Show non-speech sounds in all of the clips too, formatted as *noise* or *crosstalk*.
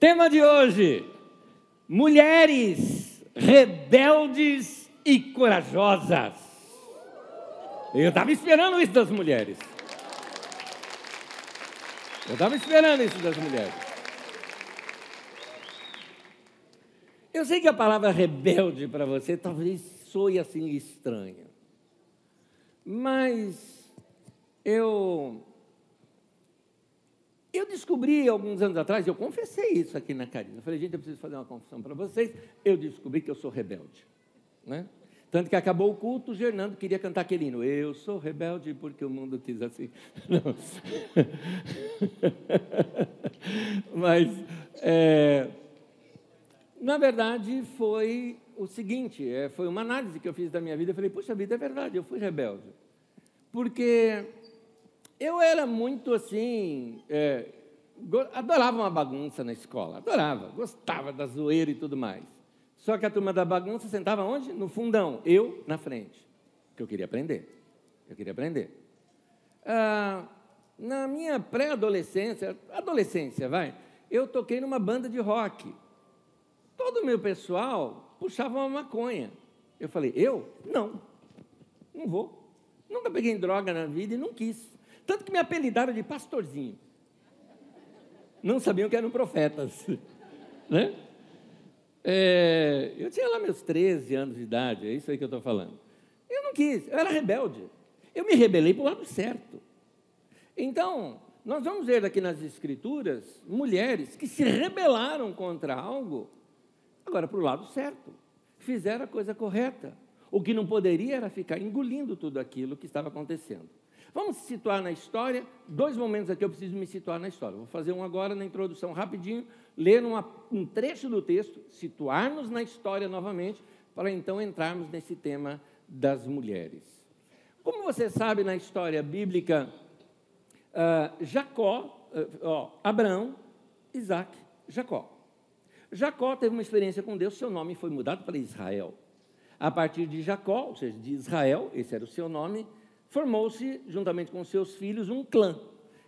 Tema de hoje: mulheres rebeldes e corajosas. Eu estava esperando isso das mulheres. Eu estava esperando isso das mulheres. Eu sei que a palavra rebelde para você talvez soe assim estranha. Mas eu eu descobri alguns anos atrás, eu confessei isso aqui na Carina. Eu falei, gente, eu preciso fazer uma confissão para vocês. Eu descobri que eu sou rebelde. Né? Tanto que acabou o culto, o Gernando queria cantar aquele hino. Eu sou rebelde porque o mundo quis assim. *laughs* Não. *laughs* Mas, é, na verdade, foi o seguinte: é, foi uma análise que eu fiz da minha vida. Eu falei, puxa vida, é verdade, eu fui rebelde. Porque eu era muito assim, é, adorava uma bagunça na escola, adorava, gostava da zoeira e tudo mais. Só que a turma da bagunça sentava onde? No fundão, eu na frente, que eu queria aprender. Eu queria aprender. Ah, na minha pré-adolescência, adolescência, vai, eu toquei numa banda de rock. Todo o meu pessoal puxava uma maconha. Eu falei, eu? Não, não vou. Nunca peguei droga na vida e não quis. Tanto que me apelidaram de pastorzinho. Não sabiam que eram profetas. *laughs* Né? É, eu tinha lá meus 13 anos de idade, é isso aí que eu estou falando. Eu não quis, eu era rebelde. Eu me rebelei para o lado certo. Então, nós vamos ver aqui nas Escrituras mulheres que se rebelaram contra algo, agora para o lado certo, fizeram a coisa correta. O que não poderia era ficar engolindo tudo aquilo que estava acontecendo. Vamos se situar na história. Dois momentos aqui eu preciso me situar na história. Vou fazer um agora na introdução rapidinho, ler uma, um trecho do texto, situar-nos na história novamente, para então entrarmos nesse tema das mulheres. Como você sabe na história bíblica, uh, Jacó, uh, Abraão, Isaac, Jacó. Jacó teve uma experiência com Deus, seu nome foi mudado para Israel. A partir de Jacó, ou seja, de Israel, esse era o seu nome, formou-se, juntamente com seus filhos, um clã.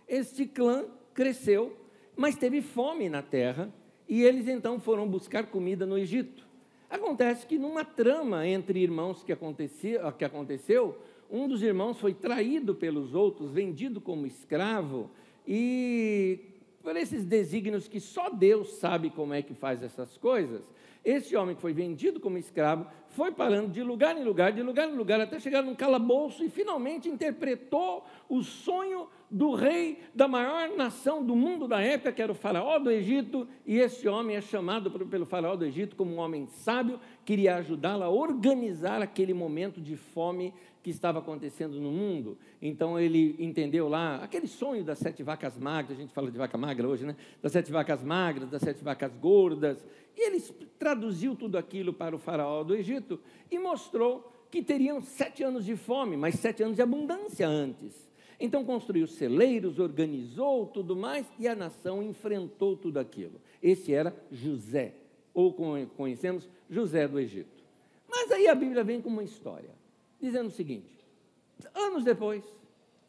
Este clã cresceu, mas teve fome na terra, e eles então foram buscar comida no Egito. Acontece que numa trama entre irmãos que, acontecia, que aconteceu, um dos irmãos foi traído pelos outros, vendido como escravo, e por esses desígnios que só Deus sabe como é que faz essas coisas, esse homem que foi vendido como escravo foi parando de lugar em lugar, de lugar em lugar, até chegar num calabouço e finalmente interpretou o sonho do rei da maior nação do mundo da época, que era o faraó do Egito, e esse homem é chamado pelo faraó do Egito como um homem sábio, queria ajudá-lo a organizar aquele momento de fome que estava acontecendo no mundo. Então ele entendeu lá aquele sonho das sete vacas magras, a gente fala de vaca magra hoje, né? Das sete vacas magras, das sete vacas gordas. E ele traduziu tudo aquilo para o faraó do Egito e mostrou que teriam sete anos de fome, mas sete anos de abundância antes. Então construiu celeiros, organizou tudo mais e a nação enfrentou tudo aquilo. Esse era José, ou conhecemos José do Egito. Mas aí a Bíblia vem com uma história dizendo o seguinte: anos depois,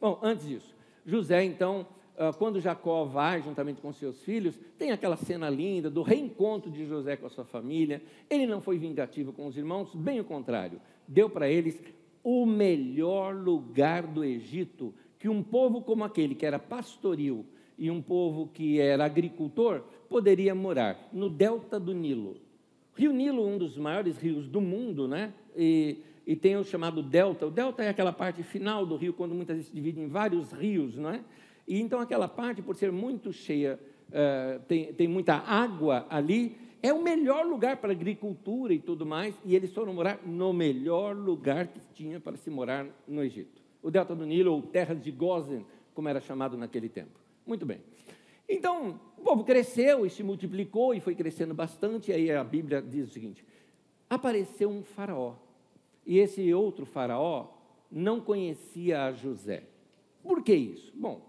bom, antes disso, José então, ah, quando Jacó vai juntamente com seus filhos, tem aquela cena linda do reencontro de José com a sua família. Ele não foi vingativo com os irmãos, bem o contrário, deu para eles o melhor lugar do Egito que um povo como aquele, que era pastoril, e um povo que era agricultor, poderia morar no delta do Nilo. Rio Nilo, um dos maiores rios do mundo, né? E e tem o chamado delta. O delta é aquela parte final do rio, quando muitas vezes se divide em vários rios, não é? E então aquela parte, por ser muito cheia, uh, tem, tem muita água ali, é o melhor lugar para agricultura e tudo mais, e eles foram morar no melhor lugar que tinha para se morar no Egito. O delta do Nilo, ou terras de Gozen, como era chamado naquele tempo. Muito bem. Então, o povo cresceu e se multiplicou e foi crescendo bastante, e aí a Bíblia diz o seguinte: apareceu um faraó e esse outro faraó não conhecia a José. Por que isso? Bom,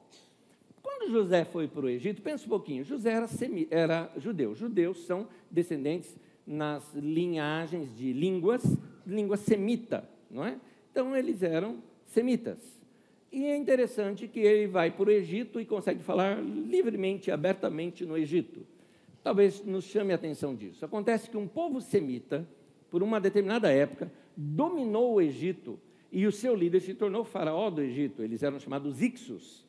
quando José foi para o Egito, pensa um pouquinho, José era, semi, era judeu. Judeus são descendentes nas linhagens de línguas, língua semita, não é? Então eles eram semitas. E é interessante que ele vai para o Egito e consegue falar livremente, abertamente no Egito. talvez nos chame a atenção disso. Acontece que um povo semita, por uma determinada época, dominou o Egito e o seu líder se tornou faraó do Egito. Eles eram chamados Ixos.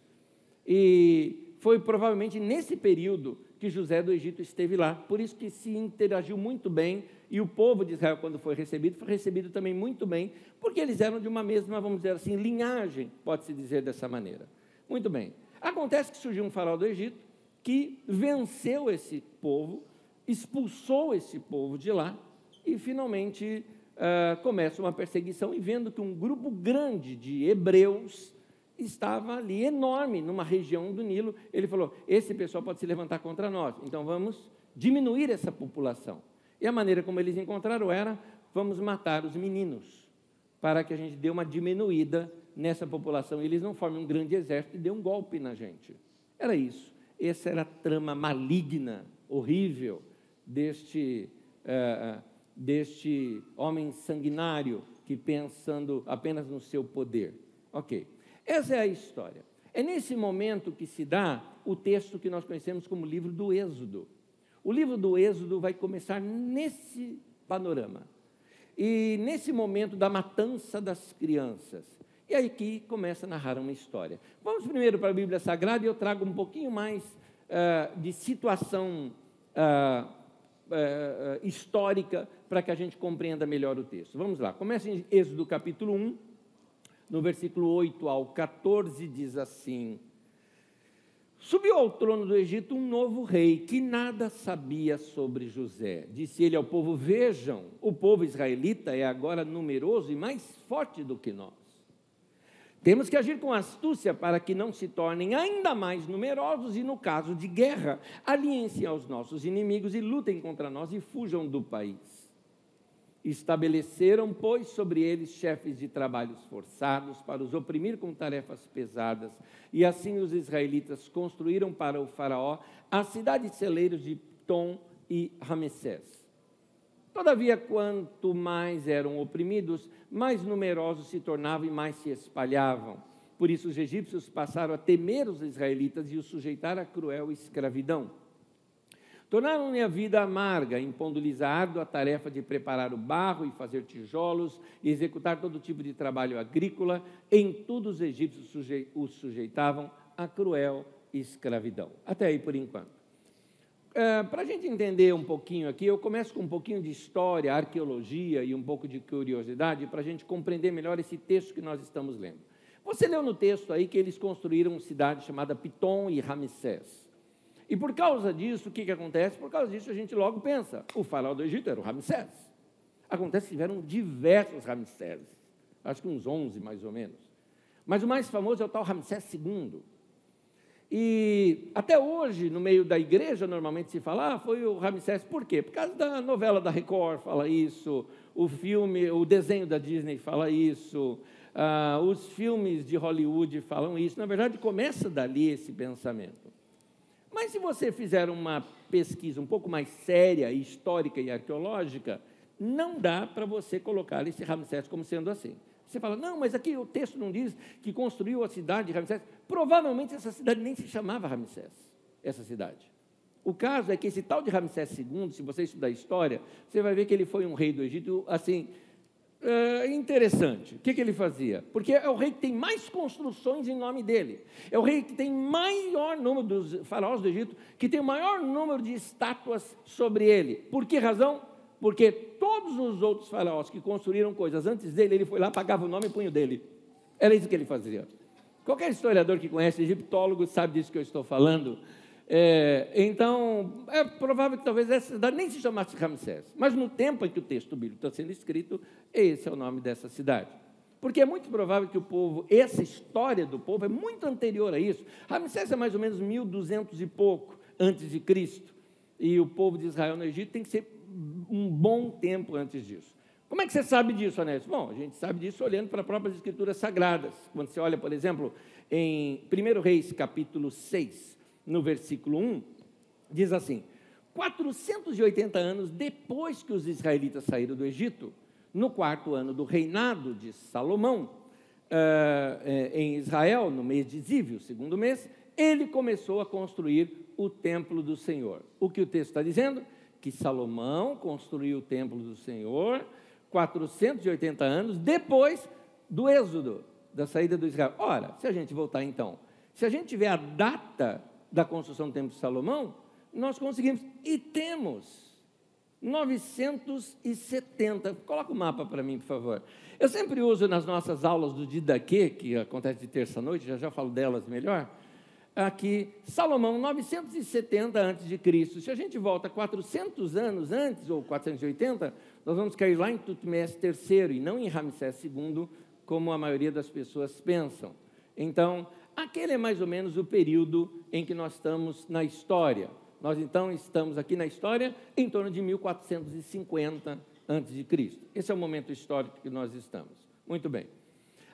E foi provavelmente nesse período que José do Egito esteve lá. Por isso que se interagiu muito bem e o povo de Israel, quando foi recebido, foi recebido também muito bem, porque eles eram de uma mesma, vamos dizer assim, linhagem, pode-se dizer dessa maneira. Muito bem. Acontece que surgiu um faraó do Egito que venceu esse povo, expulsou esse povo de lá e finalmente uh, começa uma perseguição e vendo que um grupo grande de hebreus estava ali enorme numa região do Nilo, ele falou: esse pessoal pode se levantar contra nós, então vamos diminuir essa população. E a maneira como eles encontraram era: vamos matar os meninos, para que a gente dê uma diminuída nessa população. E eles não formem um grande exército e dê um golpe na gente. Era isso. Essa era a trama maligna, horrível deste, uh, deste homem sanguinário que pensando apenas no seu poder. Ok. Essa é a história. É nesse momento que se dá o texto que nós conhecemos como livro do Êxodo. O livro do Êxodo vai começar nesse panorama. E nesse momento da matança das crianças. E aí que começa a narrar uma história. Vamos primeiro para a Bíblia Sagrada e eu trago um pouquinho mais uh, de situação uh, uh, histórica para que a gente compreenda melhor o texto. Vamos lá, começa em Êxodo capítulo 1, no versículo 8 ao 14, diz assim: Subiu ao trono do Egito um novo rei que nada sabia sobre José. Disse ele ao povo: Vejam, o povo israelita é agora numeroso e mais forte do que nós. Temos que agir com astúcia para que não se tornem ainda mais numerosos e, no caso de guerra, aliem-se aos nossos inimigos e lutem contra nós e fujam do país. Estabeleceram, pois, sobre eles chefes de trabalhos forçados para os oprimir com tarefas pesadas. E assim os israelitas construíram para o Faraó as cidades celeiros de Tom e Ramessés. Todavia, quanto mais eram oprimidos, mais numerosos se tornavam e mais se espalhavam. Por isso, os egípcios passaram a temer os israelitas e os sujeitar à cruel escravidão. Tornaram-lhe a vida amarga, impondo-lhes a árdua tarefa de preparar o barro e fazer tijolos e executar todo tipo de trabalho agrícola. Em tudo os egípcios os sujeitavam à cruel escravidão. Até aí por enquanto. É, Para a gente entender um pouquinho aqui, eu começo com um pouquinho de história, arqueologia e um pouco de curiosidade para a gente compreender melhor esse texto que nós estamos lendo. Você leu no texto aí que eles construíram uma cidade chamada Pitom e Ramsés. E por causa disso, o que, que acontece? Por causa disso, a gente logo pensa: o faraó do Egito era o Ramsés. Acontece que tiveram diversos Ramsés, acho que uns 11 mais ou menos. Mas o mais famoso é o tal Ramsés II. E até hoje, no meio da igreja, normalmente se fala, ah, foi o Ramsés, por quê? Por causa da novela da Record fala isso, o filme, o desenho da Disney fala isso, ah, os filmes de Hollywood falam isso. Na verdade, começa dali esse pensamento. Mas se você fizer uma pesquisa um pouco mais séria, histórica e arqueológica, não dá para você colocar esse Ramsés como sendo assim. Você fala, não, mas aqui o texto não diz que construiu a cidade de Ramsés. Provavelmente essa cidade nem se chamava Ramsés, essa cidade. O caso é que esse tal de Ramsés II, se você estudar a história, você vai ver que ele foi um rei do Egito, assim, é interessante. O que, que ele fazia? Porque é o rei que tem mais construções em nome dele. É o rei que tem maior número dos faraós do Egito, que tem o maior número de estátuas sobre ele. Por que razão? Porque todos os outros faraós que construíram coisas antes dele, ele foi lá, pagava o nome e punho dele. Era isso que ele fazia. Qualquer historiador que conhece egiptólogo sabe disso que eu estou falando. É, então, é provável que talvez essa cidade nem se chamasse Ramsés, mas no tempo em que o texto bíblico está sendo escrito, esse é o nome dessa cidade. Porque é muito provável que o povo, essa história do povo é muito anterior a isso. Ramsés é mais ou menos 1200 e pouco antes de Cristo. E o povo de Israel no Egito tem que ser um bom tempo antes disso. Como é que você sabe disso, Anésio? Bom, a gente sabe disso olhando para as próprias escrituras sagradas. Quando você olha, por exemplo, em 1 Reis, capítulo 6, no versículo 1, diz assim: 480 anos depois que os israelitas saíram do Egito, no quarto ano do reinado de Salomão, uh, em Israel, no mês de Zívio, segundo mês, ele começou a construir o templo do Senhor. O que o texto está dizendo? Que Salomão construiu o templo do Senhor 480 anos depois do êxodo, da saída do Israel. Ora, se a gente voltar então, se a gente tiver a data da construção do templo de Salomão, nós conseguimos, e temos 970. Coloca o mapa para mim, por favor. Eu sempre uso nas nossas aulas do Didaquê, que acontece de terça-noite, já já falo delas melhor, aqui, Salomão, 970 a.C. Se a gente volta 400 anos antes, ou 480, nós vamos cair lá em Tutmés III, e não em Ramsés II, como a maioria das pessoas pensam. Então, aquele é mais ou menos o período em que nós estamos na história. Nós então estamos aqui na história em torno de 1450 a.C. Esse é o momento histórico que nós estamos. Muito bem.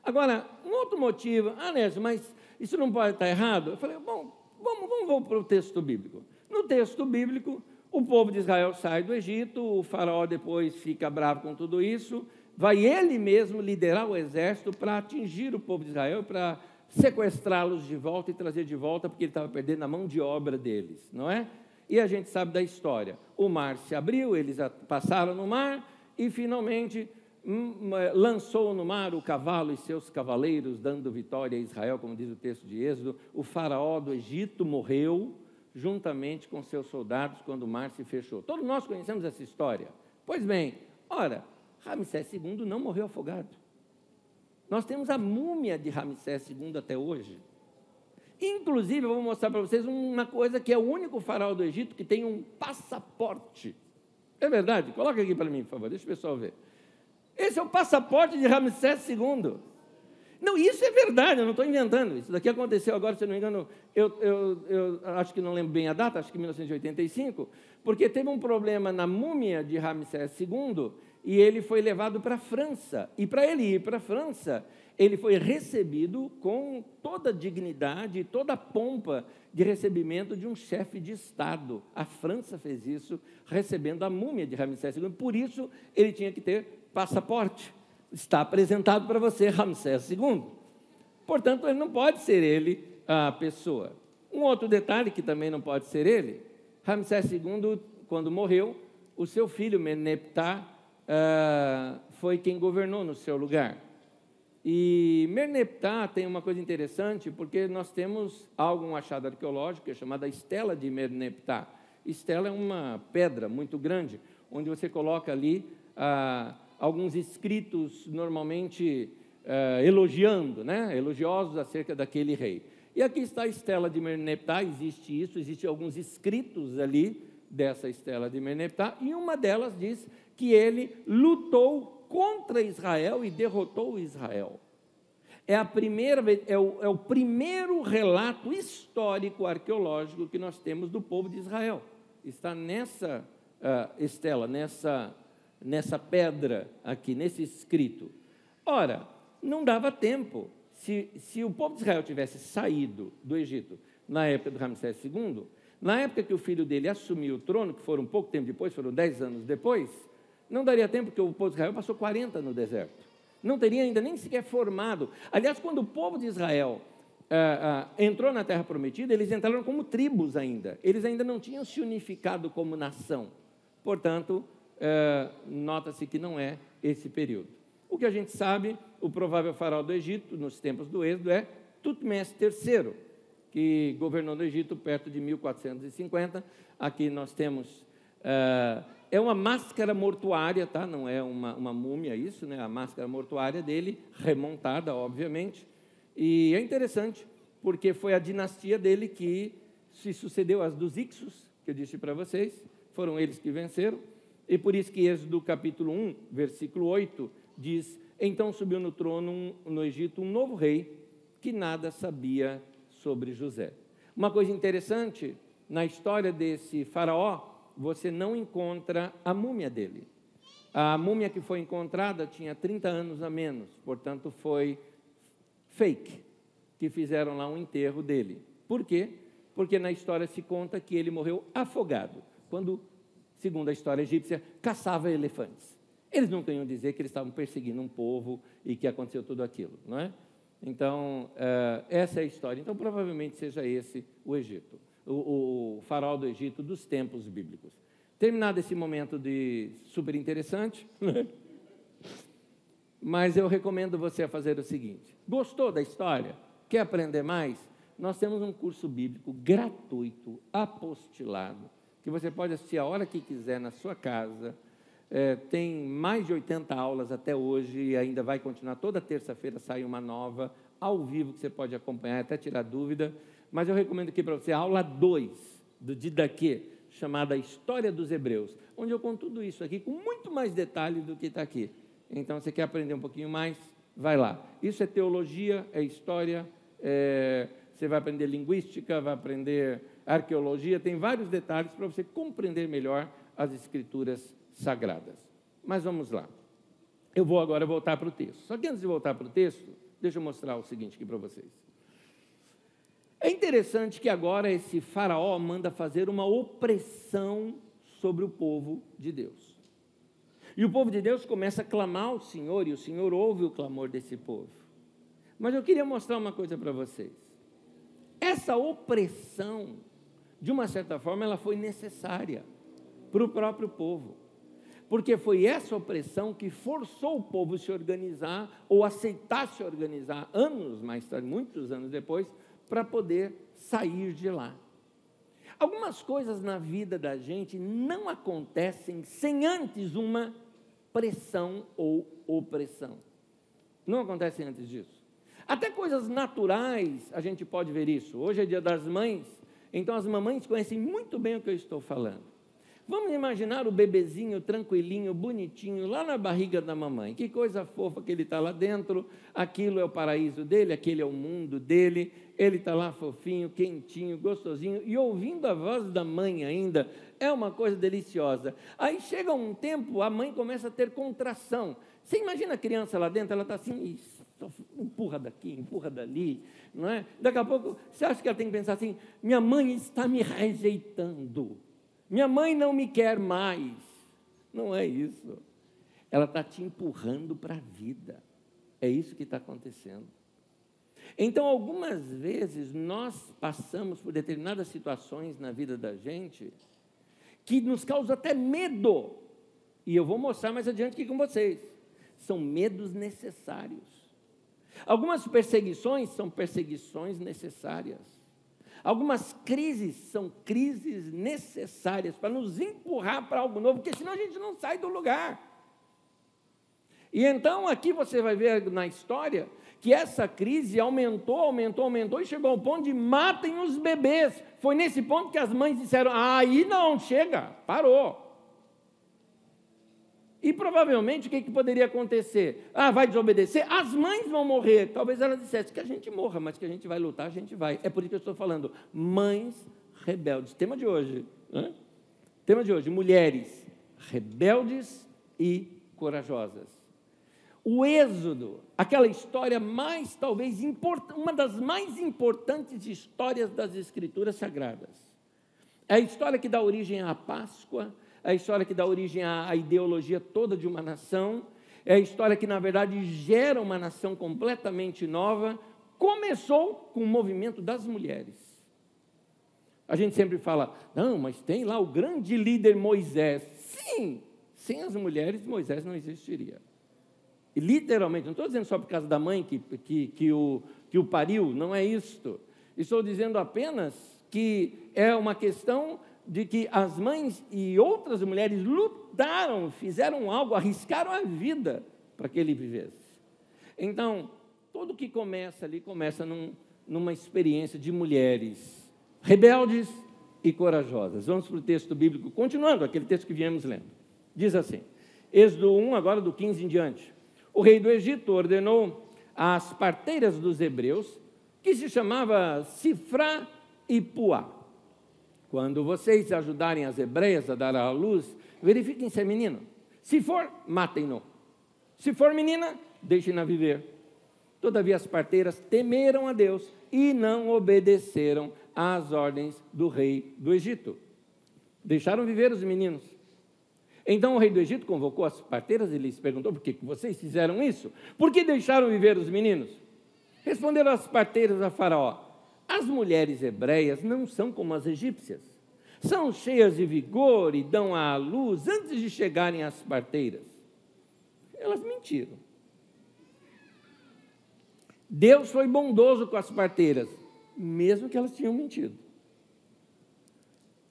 Agora, um outro motivo, ah, mas isso não pode estar errado? Eu falei, bom, vamos, vamos, vamos para o texto bíblico. No texto bíblico, o povo de Israel sai do Egito, o faraó depois fica bravo com tudo isso, vai ele mesmo liderar o exército para atingir o povo de Israel, para sequestrá-los de volta e trazer de volta, porque ele estava perdendo a mão de obra deles, não é? E a gente sabe da história. O mar se abriu, eles passaram no mar e finalmente hum, é, lançou no mar o cavalo e seus cavaleiros, dando vitória a Israel, como diz o texto de Êxodo. O faraó do Egito morreu juntamente com seus soldados quando o mar se fechou. Todos nós conhecemos essa história. Pois bem, ora, Ramsés II não morreu afogado. Nós temos a múmia de Ramsés II até hoje. Inclusive, eu vou mostrar para vocês uma coisa que é o único faraó do Egito que tem um passaporte. É verdade? Coloca aqui para mim, por favor, deixa o pessoal ver. Esse é o passaporte de Ramsés II. Não, isso é verdade, eu não estou inventando. Isso daqui aconteceu agora, se não me engano, eu, eu, eu, acho que não lembro bem a data, acho que 1985, porque teve um problema na múmia de Ramsés II e ele foi levado para a França. E para ele ir para a França, ele foi recebido com toda a dignidade toda a pompa de recebimento de um chefe de Estado. A França fez isso, recebendo a múmia de Ramsés II. Por isso, ele tinha que ter passaporte. Está apresentado para você Ramsés II. Portanto, ele não pode ser ele a pessoa. Um outro detalhe que também não pode ser ele, Ramsés II, quando morreu, o seu filho Meneptah uh, foi quem governou no seu lugar. E Merneptah tem uma coisa interessante, porque nós temos algo, um achado arqueológico, que é chamada Estela de Merneptah. Estela é uma pedra muito grande, onde você coloca ali ah, alguns escritos, normalmente ah, elogiando, né? elogiosos acerca daquele rei. E aqui está a Estela de Merneptah, existe isso, existem alguns escritos ali dessa Estela de Merneptah, e uma delas diz que ele lutou contra Israel e derrotou Israel. É, a primeira, é, o, é o primeiro relato histórico arqueológico que nós temos do povo de Israel. Está nessa uh, estela, nessa, nessa pedra aqui, nesse escrito. Ora, não dava tempo. Se, se o povo de Israel tivesse saído do Egito na época do Ramsés II, na época que o filho dele assumiu o trono, que foram um pouco tempo depois, foram dez anos depois, não daria tempo, porque o povo de Israel passou 40 no deserto. Não teria ainda nem sequer formado. Aliás, quando o povo de Israel ah, ah, entrou na terra prometida, eles entraram como tribos ainda. Eles ainda não tinham se unificado como nação. Portanto, ah, nota-se que não é esse período. O que a gente sabe, o provável faraó do Egito, nos tempos do Êxodo, é Tutmés III, que governou no Egito perto de 1450. Aqui nós temos é uma máscara mortuária, tá? não é uma, uma múmia isso, né? a máscara mortuária dele, remontada, obviamente. E é interessante, porque foi a dinastia dele que se sucedeu às dos Ixos, que eu disse para vocês, foram eles que venceram. E por isso que Êxodo capítulo 1, versículo 8, diz: Então subiu no trono no Egito um novo rei que nada sabia sobre José. Uma coisa interessante na história desse faraó você não encontra a múmia dele. A múmia que foi encontrada tinha 30 anos a menos, portanto foi fake, que fizeram lá um enterro dele. Por quê? Porque na história se conta que ele morreu afogado, quando, segundo a história egípcia, caçava elefantes. Eles não queriam dizer que eles estavam perseguindo um povo e que aconteceu tudo aquilo, não é? Então, uh, essa é a história. Então, provavelmente seja esse o Egito, o, o farol do Egito dos tempos bíblicos. Terminado esse momento de super interessante, *laughs* mas eu recomendo você a fazer o seguinte: gostou da história? Quer aprender mais? Nós temos um curso bíblico gratuito, apostilado, que você pode assistir a hora que quiser na sua casa. É, tem mais de 80 aulas até hoje e ainda vai continuar. Toda terça-feira sai uma nova, ao vivo, que você pode acompanhar, até tirar dúvida. Mas eu recomendo aqui para você a aula 2 do Didaquê, chamada História dos Hebreus, onde eu conto tudo isso aqui com muito mais detalhe do que está aqui. Então, você quer aprender um pouquinho mais? Vai lá. Isso é teologia, é história, é... você vai aprender linguística, vai aprender arqueologia, tem vários detalhes para você compreender melhor as escrituras sagradas. Mas vamos lá. Eu vou agora voltar para o texto. Só que antes de voltar para o texto, deixa eu mostrar o seguinte aqui para vocês. É interessante que agora esse faraó manda fazer uma opressão sobre o povo de Deus. E o povo de Deus começa a clamar ao Senhor, e o Senhor ouve o clamor desse povo. Mas eu queria mostrar uma coisa para vocês. Essa opressão, de uma certa forma, ela foi necessária para o próprio povo porque foi essa opressão que forçou o povo a se organizar ou aceitar se organizar anos mais tarde, muitos anos depois, para poder sair de lá. Algumas coisas na vida da gente não acontecem sem antes uma pressão ou opressão. Não acontecem antes disso. Até coisas naturais a gente pode ver isso. Hoje é dia das mães, então as mamães conhecem muito bem o que eu estou falando. Vamos imaginar o bebezinho tranquilinho, bonitinho, lá na barriga da mamãe. Que coisa fofa que ele está lá dentro. Aquilo é o paraíso dele, aquele é o mundo dele. Ele está lá fofinho, quentinho, gostosinho e ouvindo a voz da mãe ainda. É uma coisa deliciosa. Aí chega um tempo, a mãe começa a ter contração. Você imagina a criança lá dentro, ela está assim, empurra daqui, empurra dali, não é? Daqui a pouco, você acha que ela tem que pensar assim: minha mãe está me rejeitando. Minha mãe não me quer mais. Não é isso. Ela está te empurrando para a vida. É isso que está acontecendo. Então, algumas vezes, nós passamos por determinadas situações na vida da gente que nos causam até medo. E eu vou mostrar mais adiante aqui com vocês. São medos necessários. Algumas perseguições são perseguições necessárias. Algumas crises são crises necessárias para nos empurrar para algo novo, porque senão a gente não sai do lugar. E então aqui você vai ver na história que essa crise aumentou, aumentou, aumentou e chegou ao ponto de matem os bebês. Foi nesse ponto que as mães disseram: ah, aí não, chega, parou. E provavelmente o que, que poderia acontecer? Ah, vai desobedecer? As mães vão morrer. Talvez ela dissesse que a gente morra, mas que a gente vai lutar, a gente vai. É por isso que eu estou falando. Mães rebeldes. Tema de hoje. Né? Tema de hoje: mulheres rebeldes e corajosas. O Êxodo, aquela história mais, talvez, uma das mais importantes histórias das Escrituras Sagradas. É a história que dá origem à Páscoa, é a história que dá origem à, ideologia toda de uma nação, é a história que, na verdade, gera uma nação completamente nova. Começou com o movimento das mulheres. A gente sempre fala, não, mas tem lá o grande líder Moisés. Sim, sem as mulheres, Moisés não existiria. E, literalmente, não estou dizendo só por causa da mãe que, que, que, o, que o pariu, não é isto. Estou dizendo apenas que é uma questão de que as mães e outras mulheres lutaram, fizeram algo, arriscaram a vida para que ele vivesse. Então, tudo que começa ali começa num, numa experiência de mulheres rebeldes e corajosas. Vamos para o texto bíblico, continuando aquele texto que viemos lendo. Diz assim: Êxodo 1, agora do 15 em diante. O rei do Egito ordenou às parteiras dos hebreus, que se chamava Sifra e Puá quando vocês ajudarem as hebreias a dar à luz, verifiquem se é menino. Se for, matem-no. Se for menina, deixem-na viver. Todavia as parteiras temeram a Deus e não obedeceram às ordens do rei do Egito. Deixaram viver os meninos. Então o rei do Egito convocou as parteiras e lhes perguntou: por que vocês fizeram isso? Por que deixaram viver os meninos? Responderam as parteiras a Faraó: As mulheres hebreias não são como as egípcias. São cheias de vigor e dão à luz antes de chegarem às parteiras. Elas mentiram. Deus foi bondoso com as parteiras, mesmo que elas tinham mentido.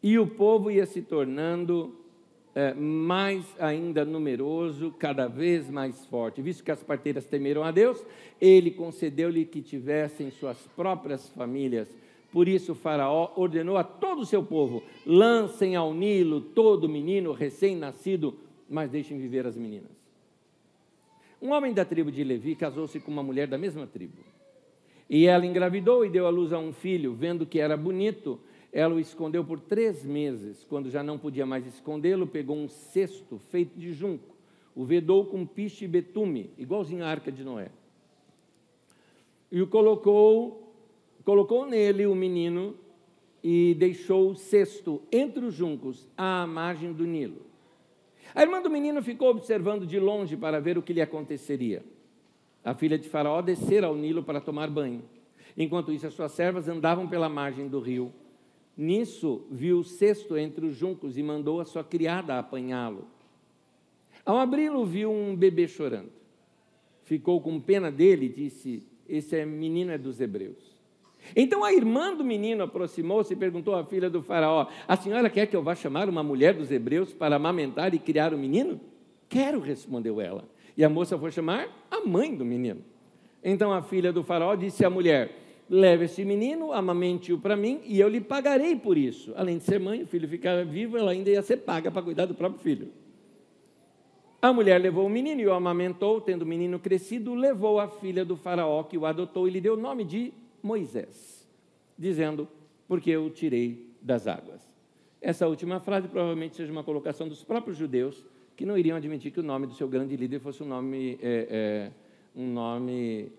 E o povo ia se tornando é, mais ainda numeroso, cada vez mais forte. Visto que as parteiras temeram a Deus, ele concedeu-lhe que tivessem suas próprias famílias. Por isso, Faraó ordenou a todo o seu povo: lancem ao Nilo todo menino recém-nascido, mas deixem viver as meninas. Um homem da tribo de Levi casou-se com uma mulher da mesma tribo. E ela engravidou e deu à luz a um filho, vendo que era bonito ela o escondeu por três meses. Quando já não podia mais escondê-lo, pegou um cesto feito de junco, o vedou com piche e betume, igualzinho à arca de Noé. E o colocou, colocou nele o menino e deixou o cesto entre os juncos, à margem do Nilo. A irmã do menino ficou observando de longe para ver o que lhe aconteceria. A filha de Faraó descera ao Nilo para tomar banho. Enquanto isso, as suas servas andavam pela margem do rio Nisso viu o cesto entre os juncos e mandou a sua criada apanhá-lo. Ao abri-lo, viu um bebê chorando. Ficou com pena dele e disse: Esse é, menino é dos hebreus. Então a irmã do menino aproximou-se e perguntou à filha do Faraó: A senhora quer que eu vá chamar uma mulher dos hebreus para amamentar e criar o menino? Quero, respondeu ela. E a moça foi chamar a mãe do menino. Então a filha do Faraó disse à mulher: leve esse menino, amamente-o para mim e eu lhe pagarei por isso. Além de ser mãe, o filho ficar vivo, ela ainda ia ser paga para cuidar do próprio filho. A mulher levou o menino e o amamentou, tendo o menino crescido, levou a filha do faraó que o adotou e lhe deu o nome de Moisés, dizendo: Porque eu o tirei das águas. Essa última frase provavelmente seja uma colocação dos próprios judeus que não iriam admitir que o nome do seu grande líder fosse um nome, é, é, um nome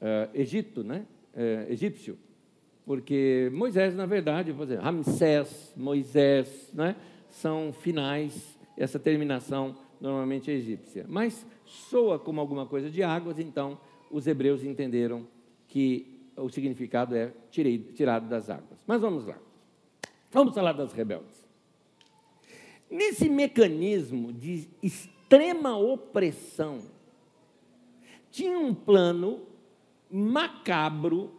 é, Egito, né? É, egípcio, porque Moisés, na verdade, vou dizer, Ramsés, Moisés, né, são finais, essa terminação normalmente é egípcia. Mas soa como alguma coisa de águas, então os hebreus entenderam que o significado é tirei, tirado das águas. Mas vamos lá. Vamos falar das rebeldes. Nesse mecanismo de extrema opressão, tinha um plano macabro,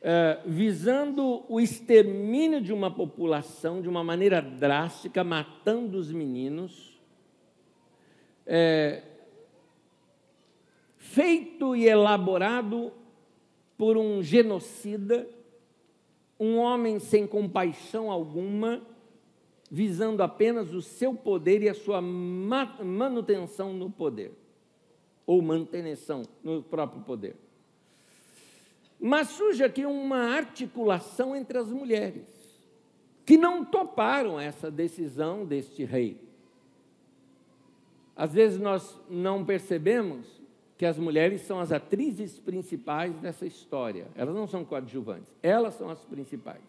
é, visando o extermínio de uma população de uma maneira drástica, matando os meninos, é, feito e elaborado por um genocida, um homem sem compaixão alguma, visando apenas o seu poder e a sua manutenção no poder, ou manutenção no próprio poder. Mas surge aqui uma articulação entre as mulheres, que não toparam essa decisão deste rei. Às vezes nós não percebemos que as mulheres são as atrizes principais dessa história. Elas não são coadjuvantes, elas são as principais.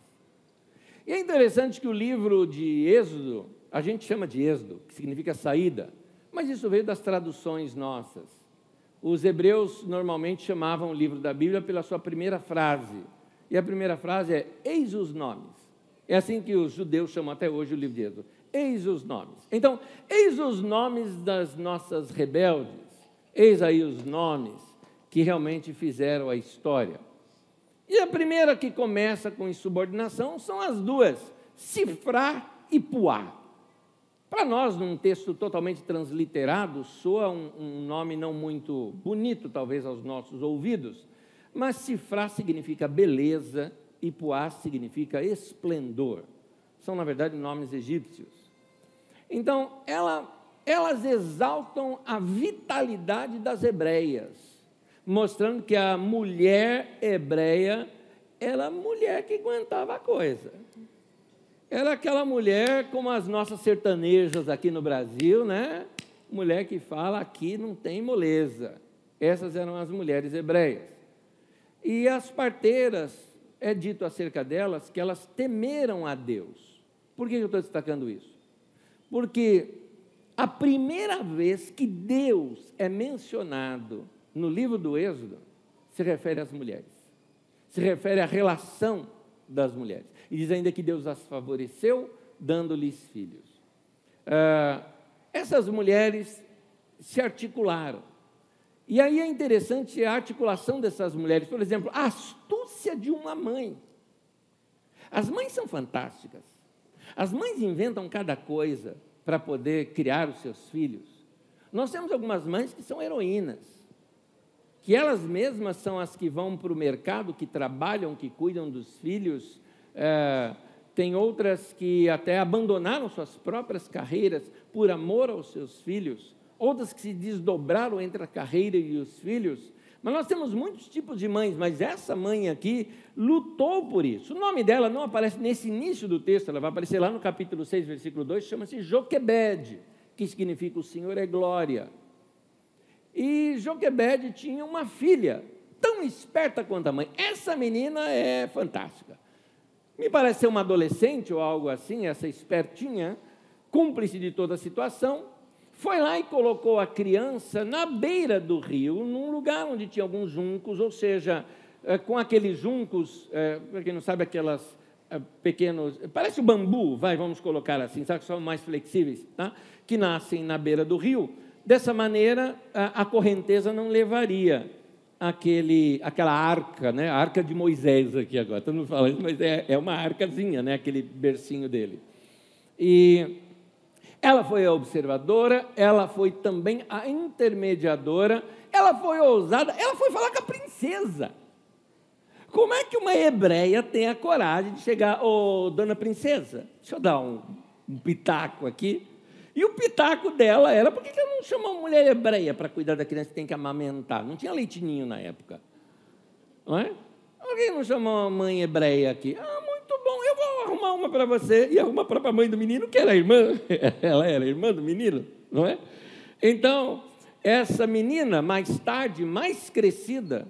E é interessante que o livro de Êxodo, a gente chama de Êxodo, que significa saída, mas isso veio das traduções nossas. Os hebreus normalmente chamavam o livro da Bíblia pela sua primeira frase. E a primeira frase é: Eis os nomes. É assim que os judeus chamam até hoje o livro de Êxodo. Eis os nomes. Então, eis os nomes das nossas rebeldes. Eis aí os nomes que realmente fizeram a história. E a primeira que começa com insubordinação são as duas, Cifrá e Puá. Para nós, num texto totalmente transliterado, soa um, um, nome não muito bonito, talvez, aos nossos ouvidos, mas cifrar significa beleza e puá significa esplendor. São, na verdade, nomes egípcios. Então, ela, elas exaltam a vitalidade das hebreias, mostrando que a mulher hebreia era a mulher que aguentava a coisa. Era aquela mulher como as nossas sertanejas aqui no Brasil, né? Mulher que fala aqui não tem moleza. Essas eram as mulheres hebreias. E as parteiras, é dito acerca delas que elas temeram a Deus. Por que eu estou destacando isso? Porque a primeira vez que Deus é mencionado no livro do Êxodo, se refere às mulheres, se refere à relação das mulheres. E diz ainda que Deus as favoreceu, dando-lhes filhos. Ah, essas mulheres se articularam. E aí é interessante a articulação dessas mulheres. Por exemplo, a astúcia de uma mãe. As mães são fantásticas. As mães inventam cada coisa para poder criar os seus filhos. Nós temos algumas mães que são heroínas, que elas mesmas são as que vão para o mercado, que trabalham, que cuidam dos filhos. É, tem outras que até abandonaram suas próprias carreiras por amor aos seus filhos, outras que se desdobraram entre a carreira e os filhos. Mas nós temos muitos tipos de mães, mas essa mãe aqui lutou por isso. O nome dela não aparece nesse início do texto, ela vai aparecer lá no capítulo 6, versículo 2, chama-se Joquebede, que significa o Senhor é glória. E Joquebede tinha uma filha, tão esperta quanto a mãe. Essa menina é fantástica. Me parece ser uma adolescente ou algo assim, essa espertinha, cúmplice de toda a situação, foi lá e colocou a criança na beira do rio, num lugar onde tinha alguns juncos, ou seja, é, com aqueles juncos, é, para quem não sabe, aquelas é, pequenos, parece o bambu, vai, vamos colocar assim, sabe que são mais flexíveis, tá? que nascem na beira do rio. Dessa maneira, a, a correnteza não levaria aquele, aquela arca, né? a arca de Moisés aqui agora, todo mundo fala isso, mas é, é uma arcazinha, né? aquele bercinho dele. E ela foi a observadora, ela foi também a intermediadora, ela foi ousada, ela foi falar com a princesa. Como é que uma hebreia tem a coragem de chegar, ô oh, dona princesa, deixa eu dar um, um, pitaco aqui. E o pitaco dela era: por que ela não chamou uma mulher hebreia para cuidar da criança que tem que amamentar? Não tinha leitinho na época. Não é? Que não chamou uma mãe hebreia aqui? Ah, bom, eu vou arrumar uma para você. E arruma para a mãe do menino, que era irmã. *laughs* Ela era irmã do menino, não é? Então, essa menina, mais tarde, mais crescida,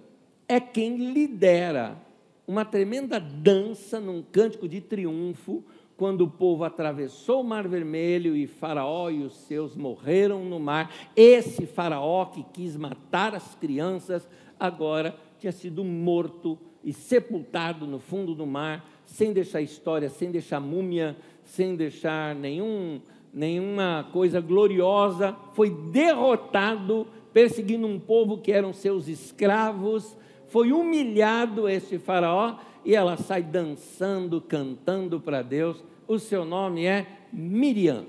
é quem lidera uma tremenda dança num cântico de triunfo, quando o povo atravessou o Mar Vermelho e Faraó e os seus morreram no mar. Esse Faraó que quis matar as crianças, agora tinha sido morto e sepultado no fundo do mar sem deixar história, sem deixar múmia, sem deixar nenhum, nenhuma coisa gloriosa, foi derrotado, perseguindo um povo que eram seus escravos, foi humilhado esse faraó e ela sai dançando, cantando para Deus. O seu nome é Miriam.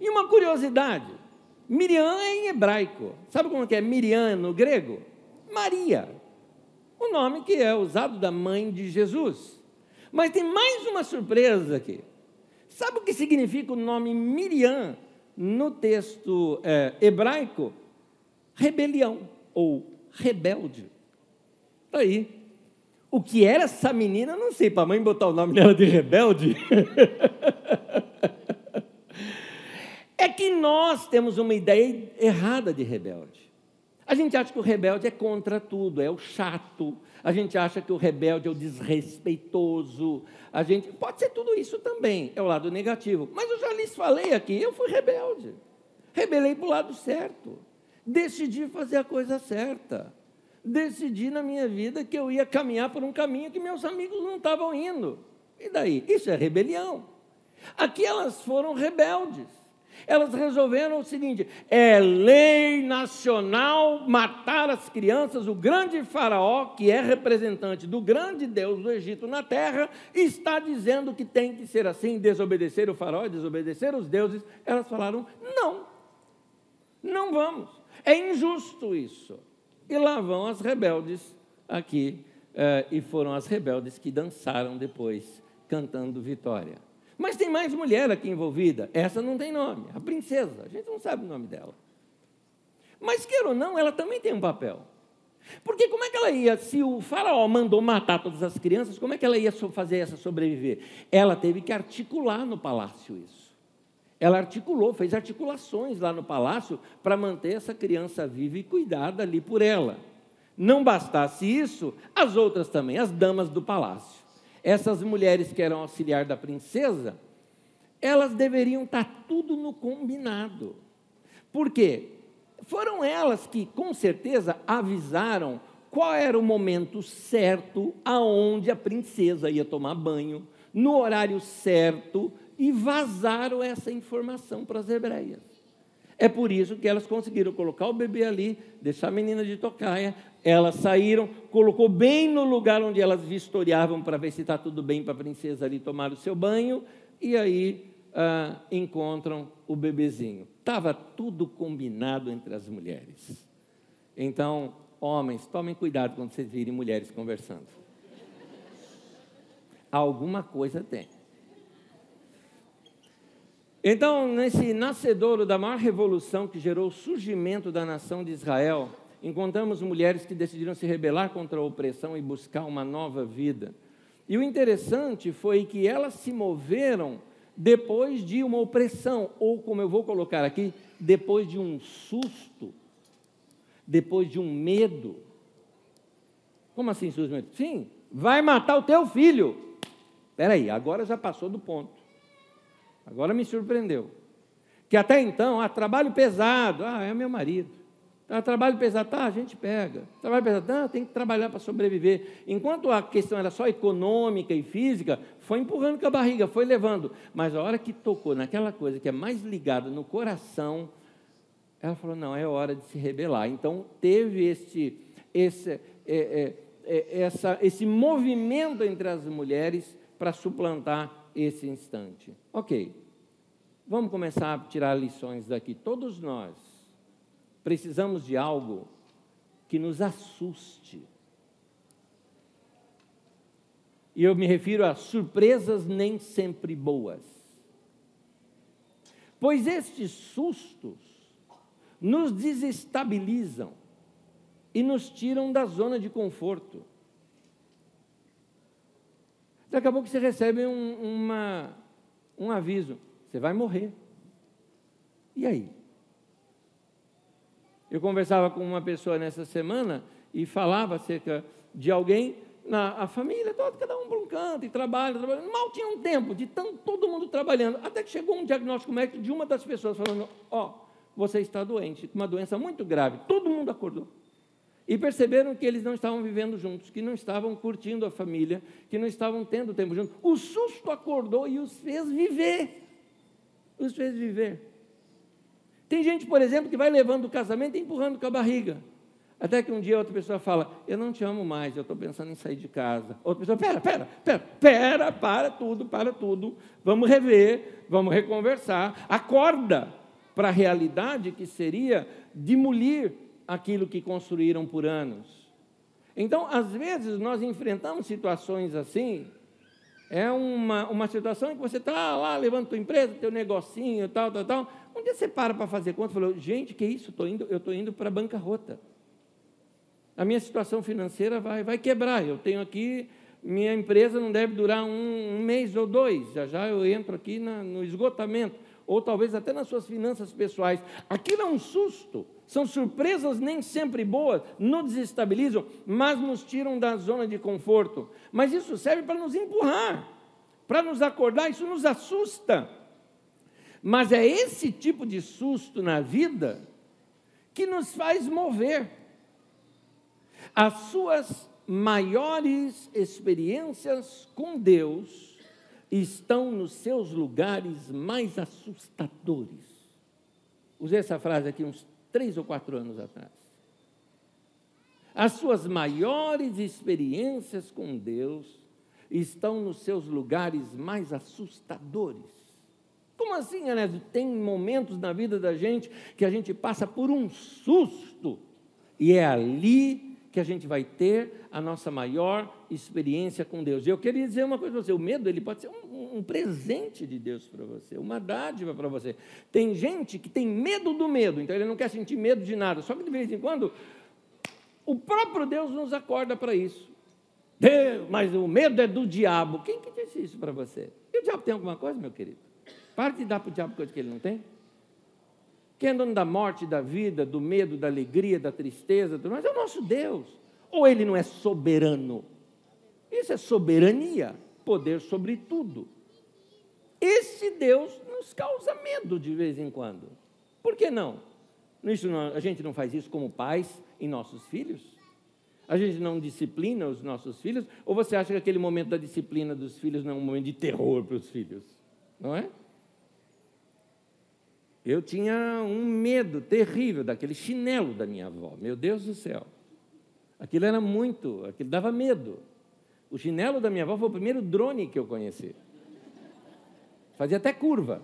E uma curiosidade, Miriam é em hebraico. Sabe como é Miriam no grego? Maria. O nome que é usado da mãe de Jesus. Mas tem mais uma surpresa aqui. Sabe o que significa o nome Miriam no texto é, hebraico? Rebelião ou rebelde. Está aí. O que era essa menina, não sei, para a mãe botar o nome dela de rebelde. *laughs* é que nós temos uma ideia errada de rebelde. A gente acha que o rebelde é contra tudo, é o chato, a gente acha que o rebelde é o desrespeitoso, a gente pode ser tudo isso também, é o lado negativo. Mas eu já lhes falei aqui, eu fui rebelde. Rebelei para o lado certo. Decidi fazer a coisa certa. Decidi na minha vida que eu ia caminhar por um caminho que meus amigos não estavam indo. E daí? Isso é rebelião. Aqui elas foram rebeldes. Elas resolveram o seguinte: é lei nacional matar as crianças. O grande Faraó, que é representante do grande Deus do Egito na terra, está dizendo que tem que ser assim, desobedecer o Faraó, desobedecer os deuses. Elas falaram: não, não vamos. É injusto isso. E lá vão as rebeldes aqui, eh, e foram as rebeldes que dançaram depois, cantando vitória. Mas tem mais mulher aqui envolvida. Essa não tem nome, a princesa. A gente não sabe o nome dela. Mas, queira ou não, ela também tem um papel. Porque como é que ela ia, se o faraó mandou matar todas as crianças, como é que ela ia fazer essa sobreviver? Ela teve que articular no palácio isso. Ela articulou, fez articulações lá no palácio para manter essa criança viva e cuidada ali por ela. Não bastasse isso, as outras também, as damas do palácio essas mulheres que eram auxiliar da princesa, elas deveriam estar tudo no combinado. Por quê? Foram elas que, com certeza, avisaram qual era o momento certo aonde a princesa ia tomar banho, no horário certo, e vazaram essa informação para as hebreias. É por isso que elas conseguiram colocar o bebê ali, deixar a menina de tocaia, elas saíram, colocou bem no lugar onde elas vistoriavam para ver se está tudo bem para a princesa ali tomar o seu banho, e aí ah, encontram o bebezinho. Estava tudo combinado entre as mulheres. Então, homens, tomem cuidado quando vocês virem mulheres conversando. Alguma coisa tem. Então, nesse nascedouro da maior revolução que gerou o surgimento da nação de Israel, encontramos mulheres que decidiram se rebelar contra a opressão e buscar uma nova vida. E o interessante foi que elas se moveram depois de uma opressão, ou como eu vou colocar aqui, depois de um susto, depois de um medo. Como assim, susto? Sim, vai matar o teu filho. Espera aí, agora já passou do ponto. Agora me surpreendeu. Que até então, ah, trabalho pesado, ah, é meu marido. Ah, trabalho pesado, tá, a gente pega. Trabalho pesado, ah, tem que trabalhar para sobreviver. Enquanto a questão era só econômica e física, foi empurrando com a barriga, foi levando. Mas a hora que tocou naquela coisa que é mais ligada no coração, ela falou: não, é hora de se rebelar. Então teve esse, esse, é, é, é, essa, esse movimento entre as mulheres para suplantar esse instante. Ok, vamos começar a tirar lições daqui. Todos nós precisamos de algo que nos assuste. E eu me refiro a surpresas nem sempre boas. Pois estes sustos nos desestabilizam e nos tiram da zona de conforto. Daqui a pouco você recebe um, uma, um aviso: você vai morrer. E aí? Eu conversava com uma pessoa nessa semana e falava acerca de alguém, na a família toda, cada um por um canto, e trabalha, trabalha. Mal tinha um tempo de tão, todo mundo trabalhando, até que chegou um diagnóstico médico de uma das pessoas falando: Ó, oh, você está doente, uma doença muito grave. Todo mundo acordou. E perceberam que eles não estavam vivendo juntos, que não estavam curtindo a família, que não estavam tendo tempo juntos. O susto acordou e os fez viver. Os fez viver. Tem gente, por exemplo, que vai levando o casamento e empurrando com a barriga. Até que um dia outra pessoa fala: Eu não te amo mais, eu estou pensando em sair de casa. Outra pessoa: Pera, pera, pera, pera, para tudo, para tudo. Vamos rever, vamos reconversar. Acorda para a realidade que seria demolir aquilo que construíram por anos. Então, às vezes, nós enfrentamos situações assim. É uma, uma situação em que você está lá levando tua empresa, teu negocinho, tal, tal, tal. Um dia você para para fazer conta e falou, gente, que isso? Tô indo, eu estou indo para a bancarrota. A minha situação financeira vai, vai quebrar. Eu tenho aqui, minha empresa não deve durar um, um mês ou dois. Já já eu entro aqui na, no esgotamento. Ou talvez até nas suas finanças pessoais. Aquilo é um susto. São surpresas nem sempre boas, nos desestabilizam, mas nos tiram da zona de conforto. Mas isso serve para nos empurrar, para nos acordar, isso nos assusta. Mas é esse tipo de susto na vida que nos faz mover. As suas maiores experiências com Deus estão nos seus lugares mais assustadores. Usei essa frase aqui uns três ou quatro anos atrás. As suas maiores experiências com Deus estão nos seus lugares mais assustadores. Como assim, Anésio? Tem momentos na vida da gente que a gente passa por um susto, e é ali que a gente vai ter a nossa maior experiência com Deus. E eu queria dizer uma coisa para você: o medo ele pode ser um, um presente de Deus para você, uma dádiva para você. Tem gente que tem medo do medo, então ele não quer sentir medo de nada. Só que de vez em quando o próprio Deus nos acorda para isso. Deus, mas o medo é do diabo. Quem que disse isso para você? E o diabo tem alguma coisa, meu querido? Para de dar para o diabo coisa que ele não tem. Quem é dono da morte, da vida, do medo, da alegria, da tristeza, mais, é o nosso Deus. Ou ele não é soberano? Isso é soberania, poder sobre tudo. Esse Deus nos causa medo de vez em quando. Por que não? Isso não a gente não faz isso como pais em nossos filhos? A gente não disciplina os nossos filhos? Ou você acha que aquele momento da disciplina dos filhos não é um momento de terror para os filhos? Não é? Eu tinha um medo terrível daquele chinelo da minha avó. Meu Deus do céu. Aquilo era muito, aquilo dava medo. O chinelo da minha avó foi o primeiro drone que eu conheci. Fazia até curva.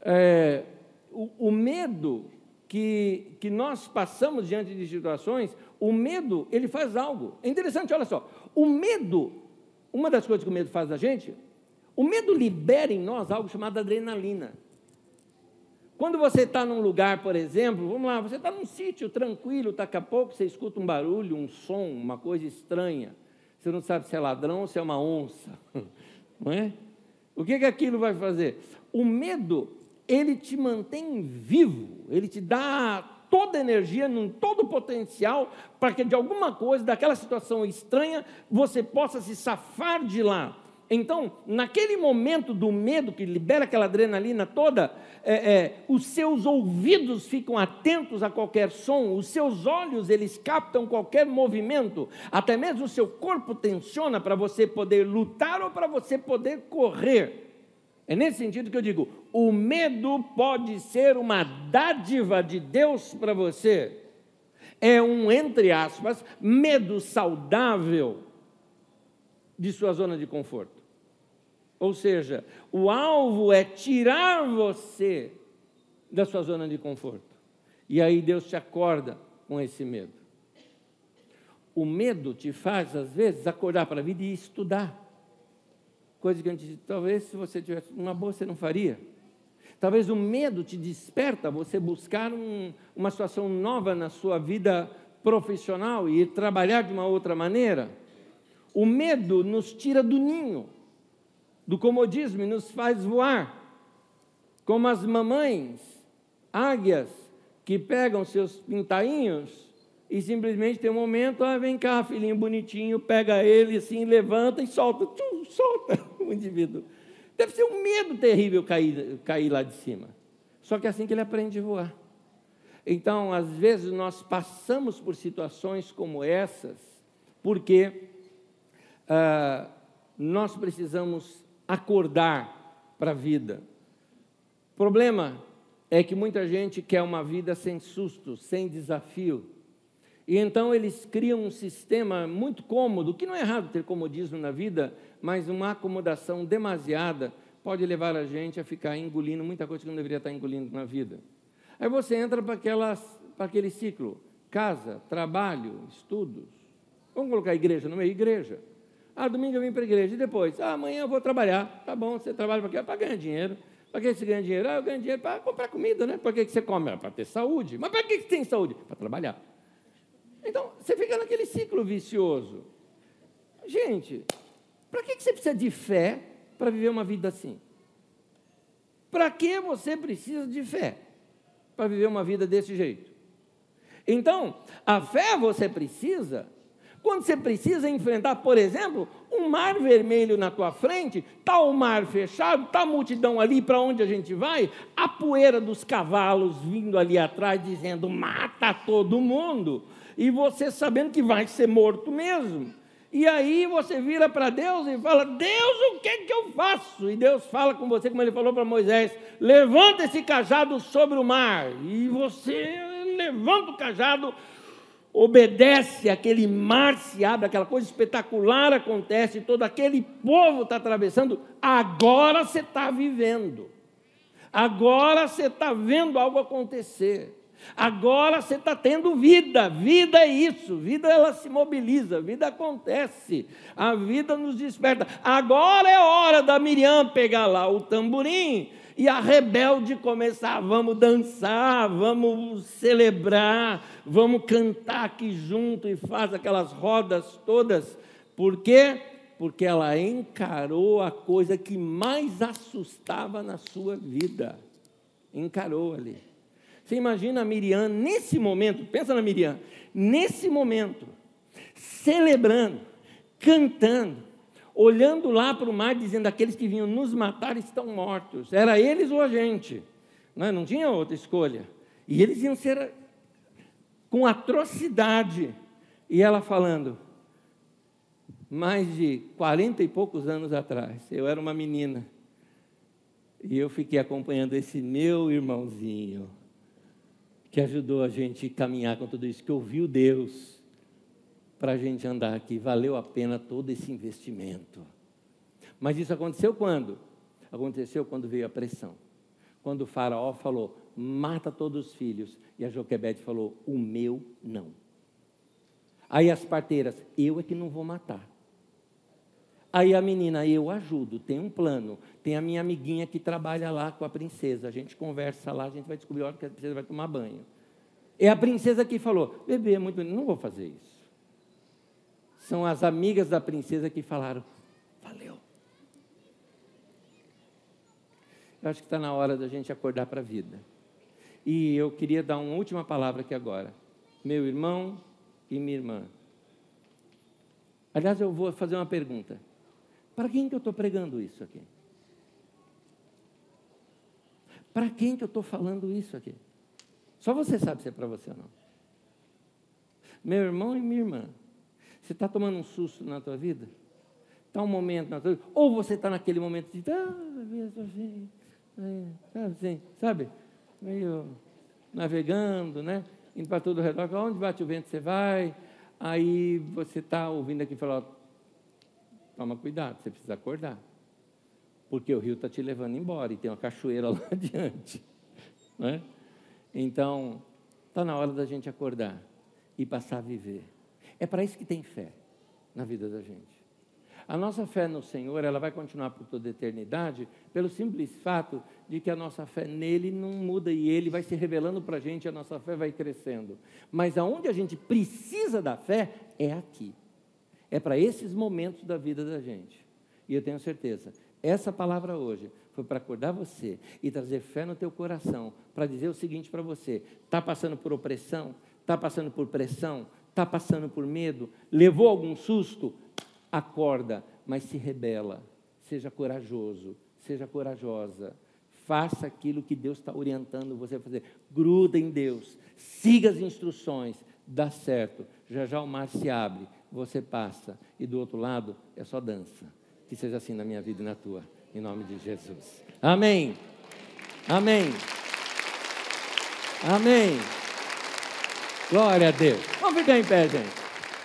É, o, o medo que, que nós passamos diante de situações, o medo, ele faz algo. É interessante, olha só. O medo, uma das coisas que o medo faz da gente, o medo libera em nós algo chamado adrenalina. Quando você está num lugar, por exemplo, vamos lá, você está num sítio tranquilo, daqui a pouco você escuta um barulho, um som, uma coisa estranha. Você não sabe se é ladrão ou se é uma onça. *laughs* Não é? O que, que aquilo vai fazer? O medo ele te mantém vivo, ele te dá toda a energia, todo o potencial para que de alguma coisa, daquela situação estranha, você possa se safar de lá. Então, naquele momento do medo que libera aquela adrenalina toda, é, é, os seus ouvidos ficam atentos a qualquer som, os seus olhos eles captam qualquer movimento, até mesmo o seu corpo tensiona para você poder lutar ou para você poder correr. É nesse sentido que eu digo: o medo pode ser uma dádiva de Deus para você. É um, entre aspas, medo saudável de sua zona de conforto. Ou seja, o alvo é tirar você da sua zona de conforto. E aí Deus te acorda com esse medo. O medo te faz, às vezes, acordar para a vida e estudar coisa que a gente, talvez se você tivesse uma boa, você não faria. Talvez o medo te desperta você buscar um, uma situação nova na sua vida profissional e trabalhar de uma outra maneira. O medo nos tira do ninho, do comodismo e nos faz voar. Como as mamães, águias, que pegam seus pintainhos e simplesmente tem um momento, ah, vem cá, filhinho bonitinho, pega ele assim, levanta e solta, tchum, solta *laughs* o indivíduo. Deve ser um medo terrível cair, cair lá de cima. Só que é assim que ele aprende a voar. Então, às vezes, nós passamos por situações como essas, porque ah, nós precisamos acordar para a vida. O problema é que muita gente quer uma vida sem susto, sem desafio, e então eles criam um sistema muito cômodo, que não é errado ter comodismo na vida, mas uma acomodação demasiada pode levar a gente a ficar engolindo muita coisa que não deveria estar engolindo na vida. Aí você entra para, aquelas, para aquele ciclo: casa, trabalho, estudos. Vamos colocar a igreja no meio? Igreja. Ah, domingo eu vim para a igreja. E depois? Ah, amanhã eu vou trabalhar. Tá bom, você trabalha para quê? Para ganhar dinheiro. Para que você ganha dinheiro? Ah, eu ganho dinheiro para comprar comida, né? Para que você come? Ah, para ter saúde. Mas para que você tem saúde? Para trabalhar. Então, você fica naquele ciclo vicioso. Gente, para que você precisa de fé para viver uma vida assim? Para que você precisa de fé para viver uma vida desse jeito? Então, a fé você precisa quando você precisa enfrentar, por exemplo, um mar vermelho na tua frente, está o mar fechado, está a multidão ali para onde a gente vai, a poeira dos cavalos vindo ali atrás dizendo mata todo mundo e você sabendo que vai ser morto mesmo. E aí você vira para Deus e fala: Deus, o que, que eu faço? E Deus fala com você, como ele falou para Moisés: levanta esse cajado sobre o mar. E você levanta o cajado, obedece, aquele mar se abre, aquela coisa espetacular acontece, todo aquele povo está atravessando. Agora você está vivendo, agora você está vendo algo acontecer. Agora você está tendo vida, vida é isso, vida ela se mobiliza, vida acontece, a vida nos desperta. Agora é hora da Miriam pegar lá o tamborim e a rebelde começar, vamos dançar, vamos celebrar, vamos cantar aqui junto e faz aquelas rodas todas. Por quê? Porque ela encarou a coisa que mais assustava na sua vida. Encarou ali. Você imagina a Miriam nesse momento, pensa na Miriam, nesse momento, celebrando, cantando, olhando lá para o mar, dizendo: aqueles que vinham nos matar estão mortos. Era eles ou a gente. Não, é? não tinha outra escolha. E eles iam ser com atrocidade. E ela falando, mais de quarenta e poucos anos atrás, eu era uma menina, e eu fiquei acompanhando esse meu irmãozinho, que ajudou a gente caminhar com tudo isso, que ouviu Deus para a gente andar aqui. Valeu a pena todo esse investimento. Mas isso aconteceu quando? Aconteceu quando veio a pressão. Quando o faraó falou, mata todos os filhos. E a Joquebede falou, o meu não. Aí as parteiras, eu é que não vou matar. Aí a menina, eu ajudo, tem um plano. Tem a minha amiguinha que trabalha lá com a princesa. A gente conversa lá, a gente vai descobrir a hora que a princesa vai tomar banho. É a princesa que falou: bebê, é muito bonito, não vou fazer isso. São as amigas da princesa que falaram: valeu. Eu acho que está na hora da gente acordar para a vida. E eu queria dar uma última palavra aqui agora. Meu irmão e minha irmã. Aliás, eu vou fazer uma pergunta. Para quem que eu estou pregando isso aqui? Para quem que eu estou falando isso aqui? Só você sabe se é para você ou não. Meu irmão e minha irmã, você está tomando um susto na tua vida? Está um momento na tua vida? Ou você está naquele momento de, ah, assim, sabe, assim, sabe? Meio navegando, né? Indo para todo o redor, onde bate o vento você vai, aí você está ouvindo aqui falar, Toma cuidado, você precisa acordar. Porque o rio está te levando embora e tem uma cachoeira *laughs* lá adiante. Né? Então, está na hora da gente acordar e passar a viver. É para isso que tem fé na vida da gente. A nossa fé no Senhor, ela vai continuar por toda a eternidade, pelo simples fato de que a nossa fé nele não muda e ele vai se revelando para a gente, a nossa fé vai crescendo. Mas aonde a gente precisa da fé é aqui. É para esses momentos da vida da gente. E eu tenho certeza, essa palavra hoje foi para acordar você e trazer fé no teu coração, para dizer o seguinte para você: está passando por opressão, está passando por pressão, está passando por medo, levou algum susto? Acorda, mas se rebela, seja corajoso, seja corajosa. Faça aquilo que Deus está orientando você a fazer. Gruda em Deus, siga as instruções, dá certo. Já já o mar se abre, você passa e do outro lado é só dança. Que seja assim na minha vida e na tua, em nome de Jesus. Amém. Amém. Amém. Glória a Deus. Vamos ficar em pé, gente.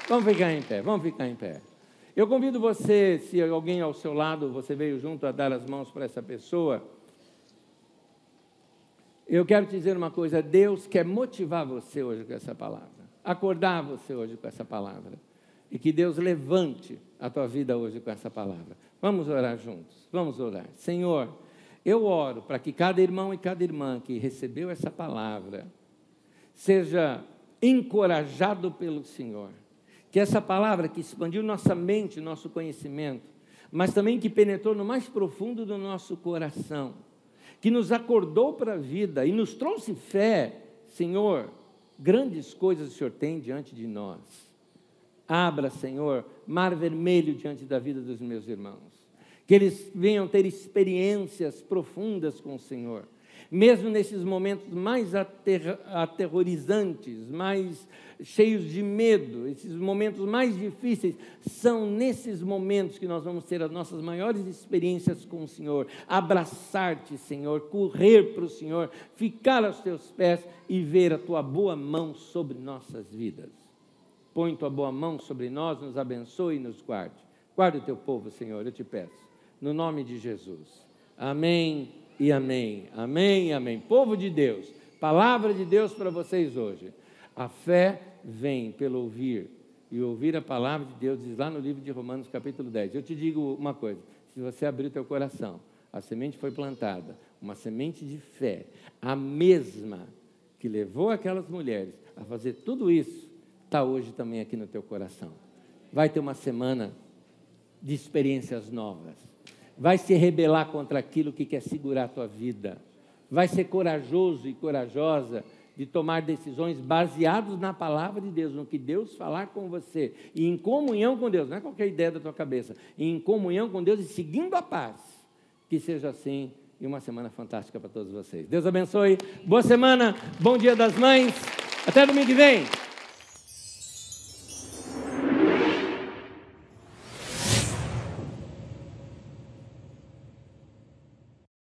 Vamos ficar em pé. Vamos ficar em pé. Eu convido você, se alguém ao seu lado, você veio junto a dar as mãos para essa pessoa. Eu quero te dizer uma coisa: Deus quer motivar você hoje com essa palavra, acordar você hoje com essa palavra e que Deus levante a tua vida hoje com essa palavra. Vamos orar juntos, vamos orar. Senhor, eu oro para que cada irmão e cada irmã que recebeu essa palavra seja encorajado pelo Senhor. Que essa palavra que expandiu nossa mente, nosso conhecimento, mas também que penetrou no mais profundo do nosso coração, que nos acordou para a vida e nos trouxe fé, Senhor, grandes coisas o Senhor tem diante de nós. Abra, Senhor, mar vermelho diante da vida dos meus irmãos. Que eles venham ter experiências profundas com o Senhor. Mesmo nesses momentos mais ater aterrorizantes, mais cheios de medo, esses momentos mais difíceis, são nesses momentos que nós vamos ter as nossas maiores experiências com o Senhor. Abraçar-te, Senhor, correr para o Senhor, ficar aos teus pés e ver a tua boa mão sobre nossas vidas. Põe tua boa mão sobre nós, nos abençoe e nos guarde. Guarde o teu povo, Senhor, eu te peço. No nome de Jesus. Amém e amém. Amém amém. Povo de Deus, palavra de Deus para vocês hoje. A fé vem pelo ouvir. E ouvir a palavra de Deus diz lá no livro de Romanos, capítulo 10. Eu te digo uma coisa: se você abrir o teu coração, a semente foi plantada, uma semente de fé, a mesma que levou aquelas mulheres a fazer tudo isso está hoje também aqui no teu coração. Vai ter uma semana de experiências novas. Vai se rebelar contra aquilo que quer segurar a tua vida. Vai ser corajoso e corajosa de tomar decisões baseadas na palavra de Deus, no que Deus falar com você, e em comunhão com Deus, não é qualquer ideia da tua cabeça, em comunhão com Deus e seguindo a paz. Que seja assim e uma semana fantástica para todos vocês. Deus abençoe. Boa semana, bom dia das mães. Até domingo que vem.